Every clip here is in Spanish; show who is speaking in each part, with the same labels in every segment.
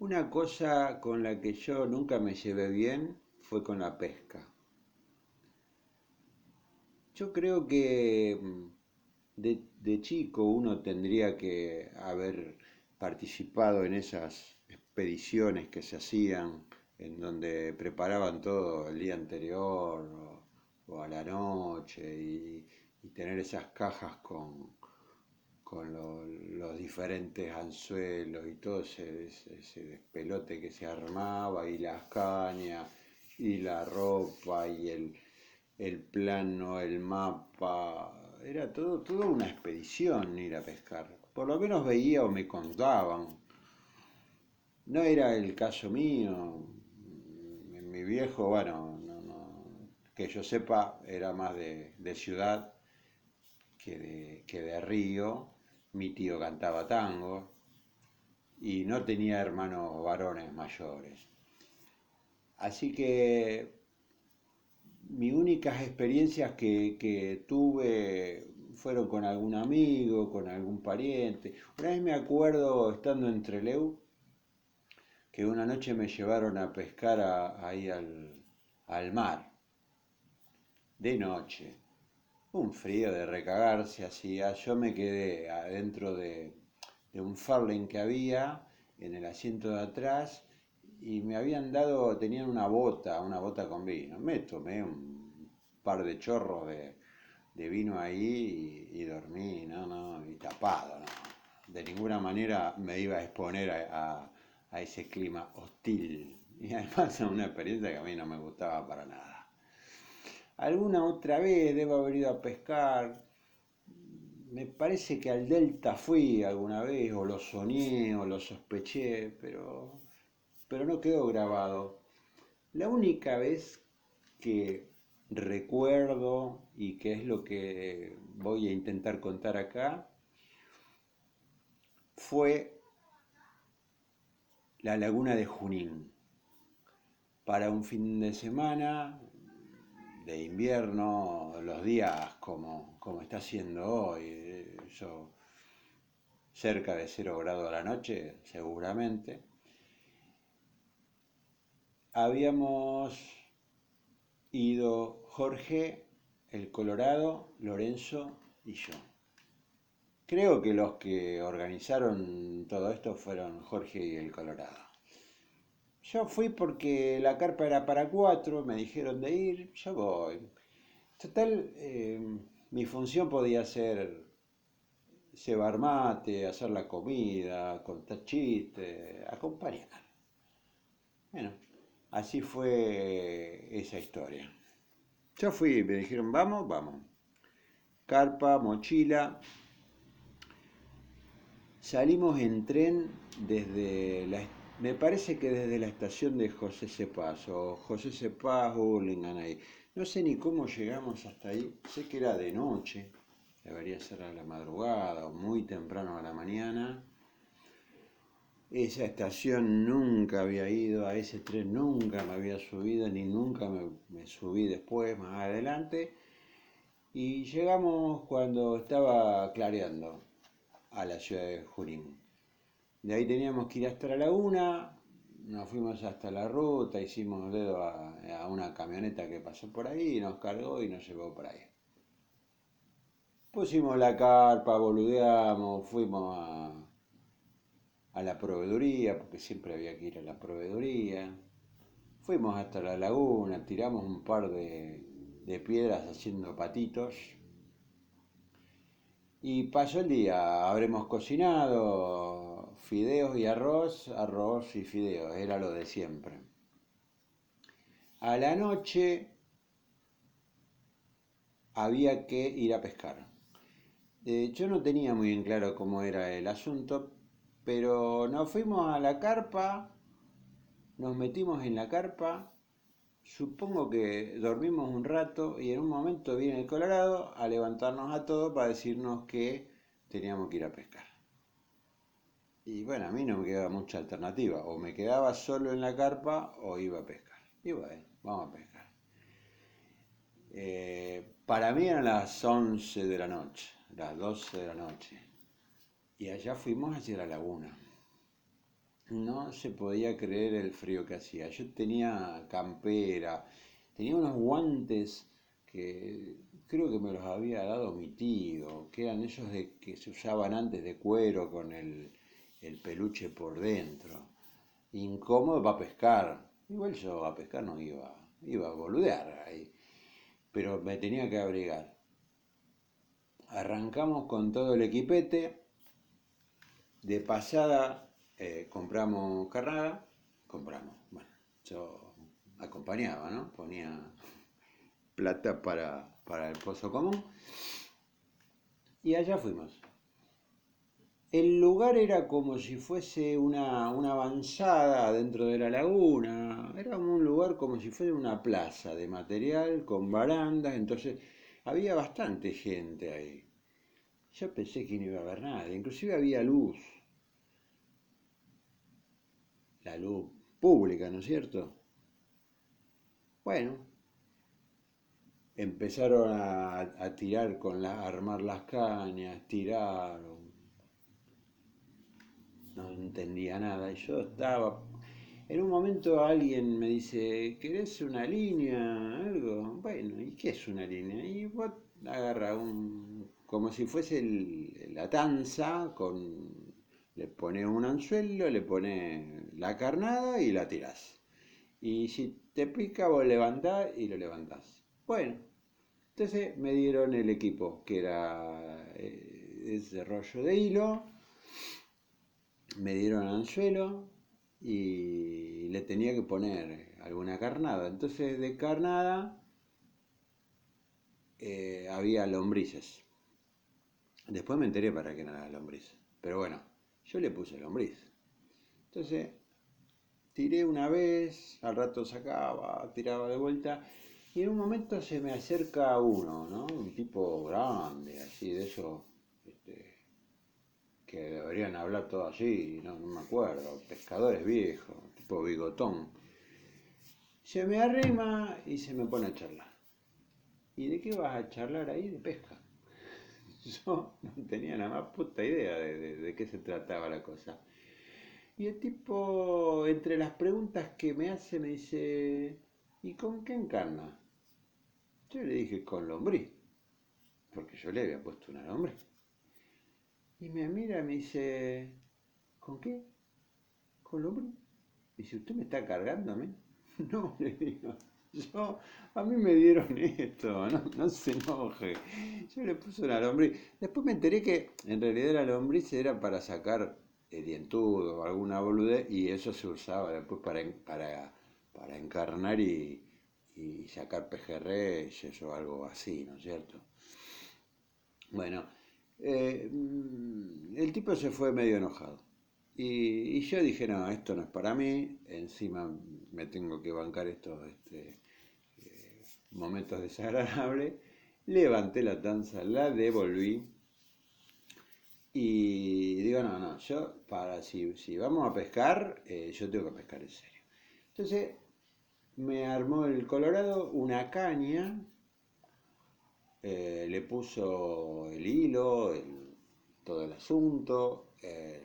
Speaker 1: Una cosa con la que yo nunca me llevé bien fue con la pesca. Yo creo que mm, de, de chico uno tendría que haber participado en esas expediciones que se hacían, en donde preparaban todo el día anterior o, a la noche y, tener esas cajas con, con los diferentes anzuelos y todo ese, ese, pelote que se armaba y las cañas y la ropa y el, el plano, el mapa, era todo, toda una expedición ir a pescar. Por lo menos veía o me contaban. No era el caso mío. Mi viejo, bueno, que yo sepa, era más de, ciudad que de, que de río. Mi tío cantaba tango y no tenía hermanos varones mayores. Así que mis únicas experiencias que, tuve fueron con algún amigo, con algún pariente. Una vez me acuerdo, estando en Treleu, que una noche me llevaron a pescar ahí al, mar, de noche. Un frío de recagarse hacía. Yo me quedé adentro de, un farling que había en el asiento de atrás y me habían dado, tenían una bota, una bota con vino. Me tomé un par de chorros de, vino ahí y, dormí, no, no, y tapado, no. De ninguna manera me iba a exponer a, ese clima hostil. Y además una experiencia que a mí no me gustaba para nada. Alguna otra vez debo haber ido a pescar. Me parece que al Delta fui alguna vez, o lo soñé, o lo sospeché, pero pero no quedó grabado. La única vez que recuerdo y que es lo que voy a intentar contar acá fue la laguna de Junín. Para un fin de semana de invierno, los días como, como está siendo hoy, yo cerca de cero grado a la noche, seguramente habíamos ido Jorge, el Colorado, Lorenzo y yo. Creo que los que organizaron todo esto fueron Jorge y el Colorado. Yo fui porque la carpa era para cuatro, me dijeron de ir, yo voy. Total, eh, mi función podía ser cebar mate, hacer la comida, contar chistes, acompañar. Bueno, Así fue esa historia. Yo fui, me dijeron, vamos, vamos. Carpa, mochila. Salimos en tren desde la, me parece que desde la estación de José Cepaz, o José Cepaz, Hurlingham ahí. No sé ni cómo llegamos hasta ahí, sé que era de noche, debería ser a la madrugada o muy temprano a la mañana. Esa estación nunca había ido, a ese tren nunca me había subido, ni nunca me, subí después, más adelante. Y llegamos cuando estaba clareando a la ciudad de Junín. De ahí teníamos que ir hasta la laguna, nos fuimos hasta la ruta, hicimos dedo a, a, una camioneta que pasó por ahí, nos cargó y nos llevó por ahí. Pusimos la carpa, boludeamos, fuimos a, a la proveeduría, porque siempre había que ir a la proveeduría. Fuimos hasta la laguna, tiramos un par de, piedras haciendo patitos. Y pasó el día, habremos cocinado fideos y arroz, arroz y fideos, era lo de siempre. A la noche había que ir a pescar. Eh, yo no tenía muy en claro cómo era el asunto, pero nos fuimos a la carpa, nos metimos en la carpa, supongo que dormimos un rato y en un momento viene el Colorado a levantarnos a todos para decirnos que teníamos que ir a pescar. Y bueno, a mí no me quedaba mucha alternativa, o me quedaba solo en la carpa o iba a pescar. Y bueno, vamos a pescar. Eh, para mí eran las 11 de la noche, las 12 de la noche y allá fuimos hacia la laguna. no se podía creer el frío que hacía. Yo tenía campera, tenía unos guantes que creo que me los había dado mi tío, que eran esos de, que se usaban antes de cuero con el, el peluche por dentro. Incómodo para pescar. Igual yo a pescar no iba, iba a boludear ahí, pero me tenía que abrigar. Arrancamos con todo el equipete. De pasada eh, compramos carnada, compramos, bueno, yo acompañaba, ¿no? Ponía plata para, para el pozo común. Y allá fuimos. El lugar era como si fuese una, una, avanzada dentro de la laguna, era un lugar como si fuera una plaza de material con barandas, entonces había bastante gente ahí. Yo pensé que no iba a haber nada, inclusive había luz, la luz pública, ¿no es cierto? Bueno, empezaron a, tirar con la, a armar las cañas, tiraron, no entendía nada, y yo estaba, en un momento alguien me dice, ¿querés una línea? Algo, bueno, ¿y qué es una línea? Y vos agarra un, como si fuese la tanza, con, le pone un anzuelo, le pone la carnada y la tirás. Y si te pica, vos levantás y lo levantás. Bueno, entonces me dieron el equipo, que era eh, ese rollo de hilo, me dieron anzuelo y le tenía que poner alguna carnada. Entonces de carnada eh, había lombrices. Después me enteré para qué nada lombrices. Pero bueno, yo le puse lombriz. Entonces tiré una vez, al rato sacaba, tiraba de vuelta y en un momento se me acerca uno, ¿no? Un tipo grande, así de eso, que deberían hablar todo así, no, no me acuerdo, pescadores viejos, tipo bigotón. Se me arrima y se me pone a charlar. ¿Y de qué vas a charlar ahí? De pesca. Yo no tenía la más puta idea de, de qué se trataba la cosa. Y el tipo, entre las preguntas que me hace, me dice, ¿y con qué encarna? Yo le dije, con lombriz, porque yo le había puesto una lombriz. Y me mira y me dice, ¿con qué? ¿Con lombriz? Dice, ¿usted me está cargando a mí? No, le digo, yo, a mí me dieron esto, no, no se enoje. Yo le puse una lombriz. Después me enteré que en realidad la lombriz era para sacar el dientudo o alguna boludez y eso se usaba después para, para, para encarnar y, y sacar pejerreyes o algo así, ¿no es cierto? Bueno, eh, mm, el tipo se fue medio enojado. Y, yo dije, no, esto no es para mí, encima me tengo que bancar estos este, eh, momentos desagradables. Levanté la tanza, la devolví y digo, no, no, yo para si, si vamos a pescar, eh, yo tengo que pescar en serio. Entonces me armó el Colorado una caña, le puso el hilo, todo el asunto, eh,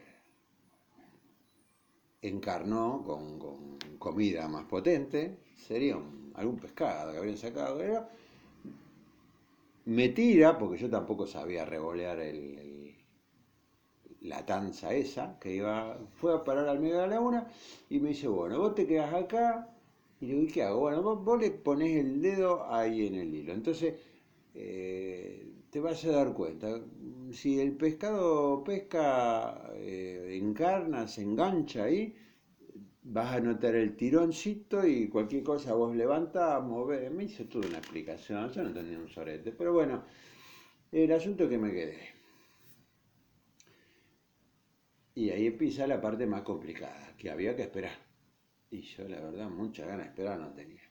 Speaker 1: encarnó con, comida más potente, sería algún pescado que habían sacado, me tira, porque yo tampoco sabía revolear la tanza esa, que iba, fue a parar al medio de la laguna, y me dice, bueno, vos te quedas acá, y le digo, ¿y qué hago? Bueno, vos, le pones el dedo ahí en el hilo, entonces eh, te vas a dar cuenta, si el pescado pesca, eh, encarna, se engancha ahí, vas a notar el tironcito y cualquier cosa vos levantas, movés, me hizo toda una explicación, yo no tenía un sorete, pero bueno, el asunto que me quedé. Y ahí empieza la parte más complicada, que había que esperar. Y yo la verdad mucha ganas de esperar no tenía.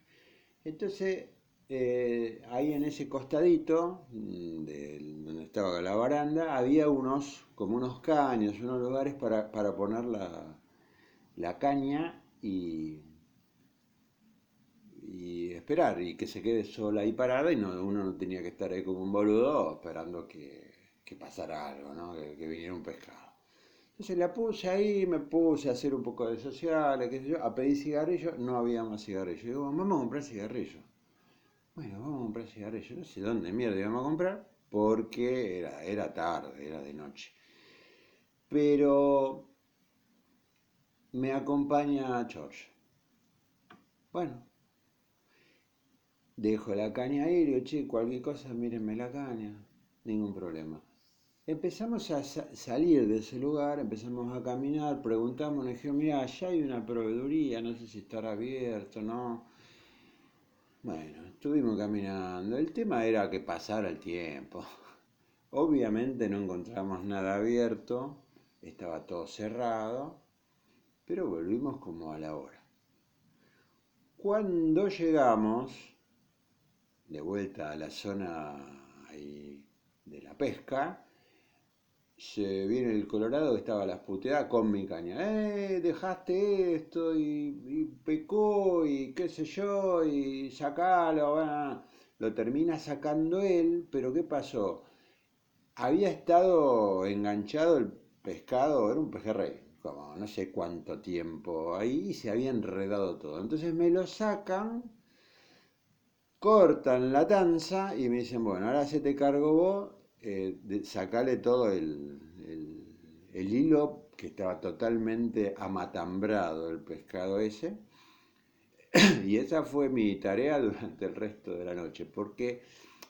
Speaker 1: Entonces eh, ahí en ese costadito, mm, de donde estaba la baranda, había unos, como unos caños, unos lugares para, poner la, caña y, y, esperar, y que se quede sola ahí parada y no, uno no tenía que estar ahí como un boludo esperando que, pasara algo, ¿no? que, viniera un pescado. Entonces la puse ahí, me puse a hacer un poco de sociales, qué sé yo, a pedir cigarrillos, no había más cigarrillos. Digo, vamos a comprar cigarrillos. Bueno, vamos a comprar cigarrillos, no sé dónde mierda íbamos a comprar, porque era, era tarde, era de noche. Pero me acompaña George. Bueno, dejo la caña ahí, digo, che, cualquier cosa, mírenme la caña, ningún problema. Empezamos a salir de ese lugar, empezamos a caminar, preguntamos, nos dijeron, mira, allá hay una proveeduría, no sé si estará abierto, ¿no? Bueno, estuvimos caminando. El tema era que pasara el tiempo. Obviamente no encontramos nada abierto, estaba todo cerrado, pero volvimos como a la hora. Cuando llegamos de vuelta a la zona de la pesca, se viene el Colorado estaba las puteadas con mi caña. ¡Eh! Dejaste esto y, pecó y qué sé yo y sacalo. Lo termina sacando él, pero ¿qué pasó? Había estado enganchado el pescado, era un pejerrey, como no sé cuánto tiempo ahí y se había enredado todo. Entonces me lo sacan, cortan la tanza y me dicen, bueno, ahora se te cargo vos eh, sacarle todo el, hilo que estaba totalmente amatambrado el pescado ese. Y esa fue mi tarea durante el resto de la noche, porque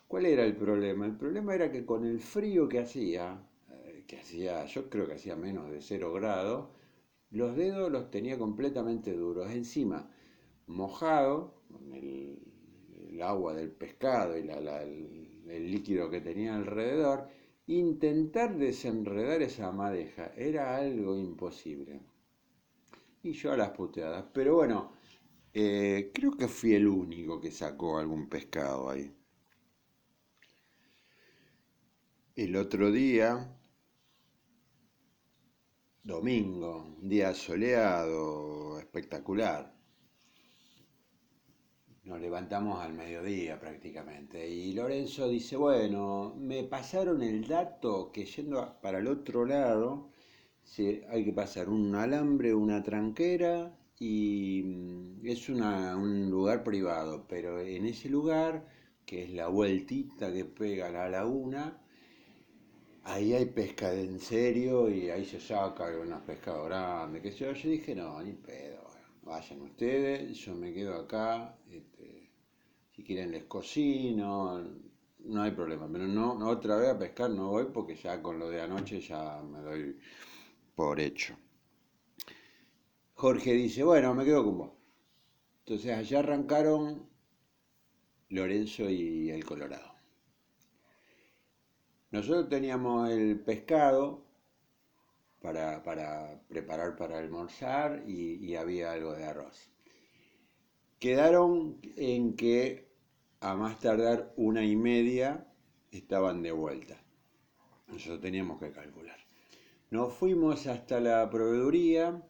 Speaker 1: ¿cuál era el problema? El problema era que con el frío que hacía, eh, que hacía, yo creo que hacía menos de cero grado, los dedos los tenía completamente duros. Encima, mojado, con el, agua del pescado y la, el líquido que tenía alrededor, intentar desenredar esa madeja era algo imposible. Y yo a las puteadas. Pero bueno, eh, creo que fui el único que sacó algún pescado ahí. El otro día, domingo, día soleado, espectacular. Nos levantamos al mediodía prácticamente. Y Lorenzo dice, bueno, me pasaron el dato que yendo para el otro lado hay que pasar un alambre, una tranquera y mm, es un lugar privado, pero en ese lugar, que es la vueltita que pega la laguna, ahí hay pesca en serio y ahí se saca unos pescados grandes, que yo, yo dije, no, ni pedo, vayan ustedes, yo me quedo acá, este, si quieren les cocino, no hay problema, pero no, no otra vez a pescar no voy porque ya con lo de anoche ya me doy por hecho. Jorge dice, bueno, me quedo con vos. Entonces allá arrancaron Lorenzo y el Colorado. Nosotros teníamos el pescado para, preparar para almorzar y, había algo de arroz. Quedaron en que a más tardar una y media estaban de vuelta. Nosotros teníamos que calcular. Nos fuimos hasta la proveeduría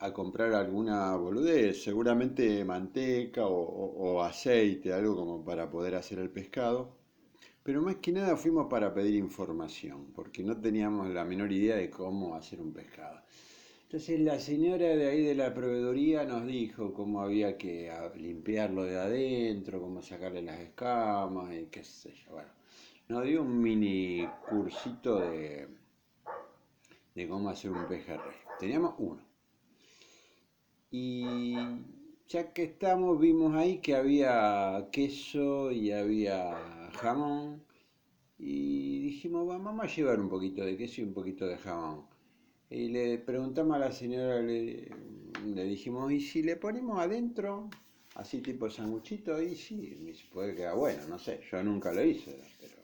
Speaker 1: a comprar alguna boludez, seguramente manteca o aceite, algo como para poder hacer el pescado. Pero más que nada fuimos para pedir información, porque no teníamos la menor idea de cómo hacer un pescado. Entonces la señora de ahí de la proveedoría nos dijo cómo había que limpiarlo de adentro, cómo sacarle las escamas y qué sé yo. Bueno, nos dio un mini cursito de, de cómo hacer un pejerrey. Teníamos uno. Y ya que estamos, vimos ahí que había queso y había jamón y dijimos, vamos a llevar un poquito de queso y un poquito de jamón. Y le preguntamos a la señora, le, dijimos, ¿y si le ponemos adentro, así tipo sanguchito? Y sí, puede quedar bueno, no sé, yo nunca lo hice, pero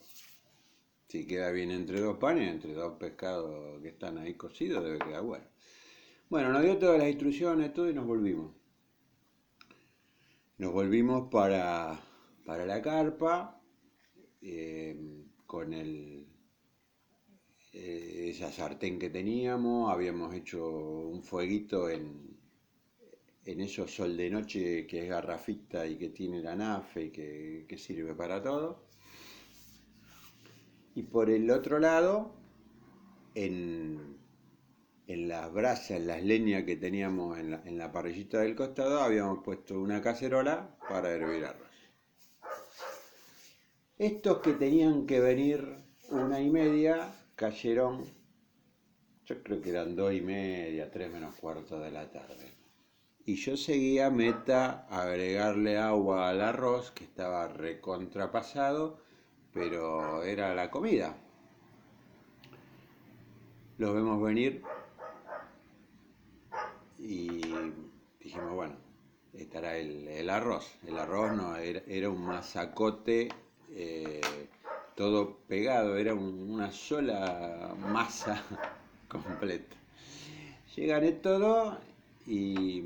Speaker 1: si queda bien entre dos panes, entre dos pescados que están ahí cocidos, debe quedar bueno. Bueno, nos dio todas las instrucciones, todo y nos volvimos. Nos volvimos para, para la carpa Em, con el, eh, esa sartén que teníamos, habíamos hecho un fueguito en, en esos sol de noche que es garrafita y que tiene la nafe y que, que sirve para todo. Y por el otro lado, en, en las brasas, en las leñas que teníamos en la, en la parrillita del costado, habíamos puesto una cacerola para hervir arroz. Estos que tenían que venir una y media cayeron, yo creo que eran dos y media, tres menos cuarto de la tarde. Y yo seguía meta agregarle agua al arroz, que estaba recontrapasado, pero era la comida. Los vemos venir y dijimos, bueno, estará el, arroz. El arroz no, era, un masacote eh, todo pegado, era una sola masa completa. Llegan todo y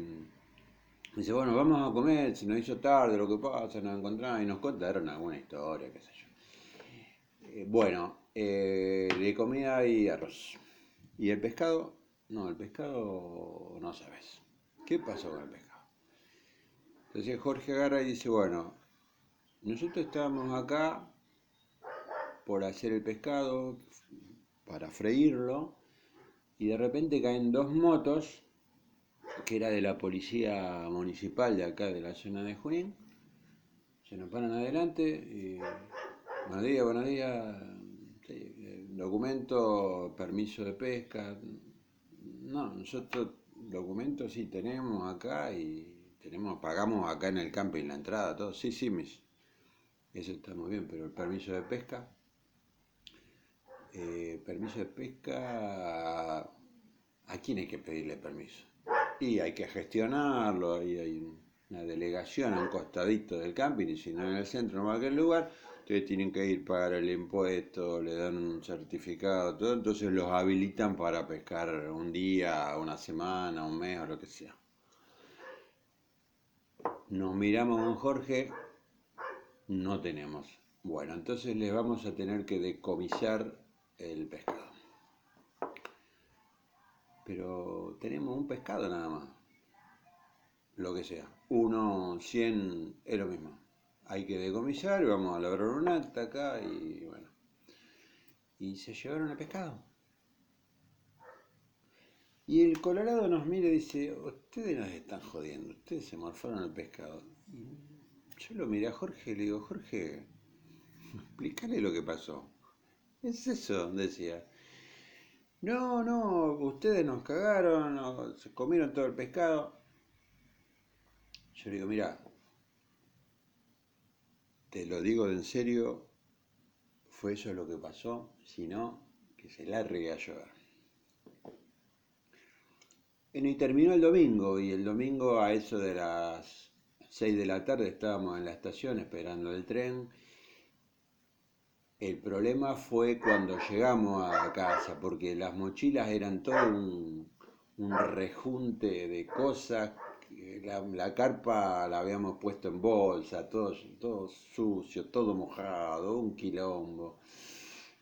Speaker 1: dice, bueno, vamos a comer, se nos hizo tarde, lo que pasa, nos encontramos y nos contaron alguna historia, qué sé yo. Eh, bueno, eh, de comida y arroz. ¿Y el pescado? No, el pescado no sabes. ¿Qué pasó con el pescado? Entonces Jorge agarra y dice, bueno, nosotros estábamos acá por hacer el pescado, para freírlo, y de repente caen dos motos, que era de la policía municipal de acá, de la zona de Junín, se nos paran adelante, y, buenos días, buenos días, documento, permiso de pesca, no, nosotros documentos sí tenemos acá y tenemos, pagamos acá en el camping la entrada, todo. Sí, sí, mis, eso está muy bien, pero el permiso de pesca, eh, permiso de pesca, ¿a quién hay que pedirle permiso? Y hay que gestionarlo, hay una delegación a un costadito del camping, y si no en el centro, no a aquel lugar, ustedes tienen que ir para el impuesto, le dan un certificado, todo, entonces los habilitan para pescar un día, una semana, un mes o lo que sea. Nos miramos con Jorge, no tenemos. Bueno, entonces les vamos a tener que decomisar el pescado. Pero tenemos un pescado nada más. Lo que sea. Uno, cien, es lo mismo hay que decomisar, vamos a lograr un acta acá y bueno. Y se llevaron el pescado. Y el Colorado nos mira y dice, ustedes nos están jodiendo, ustedes se morfaron el pescado. yo lo miré a Jorge y le digo, Jorge, explícale lo que pasó. Es eso, decía. No, no, ustedes nos cagaron, se comieron todo el pescado. Yo le digo, mira, te lo digo en serio, fue eso lo que pasó, si no, que se largue a llover. Bueno, y terminó el domingo, y el domingo a eso de las 6 de la tarde estábamos en la estación esperando el tren. El problema fue cuando llegamos a casa, porque las mochilas eran todo un rejunte de cosas la, carpa la habíamos puesto en bolsa, todo, todo sucio, todo mojado, un quilombo.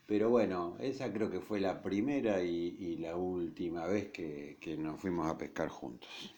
Speaker 1: Pero bueno, esa creo que fue la primera y, la última vez que nos fuimos a pescar juntos.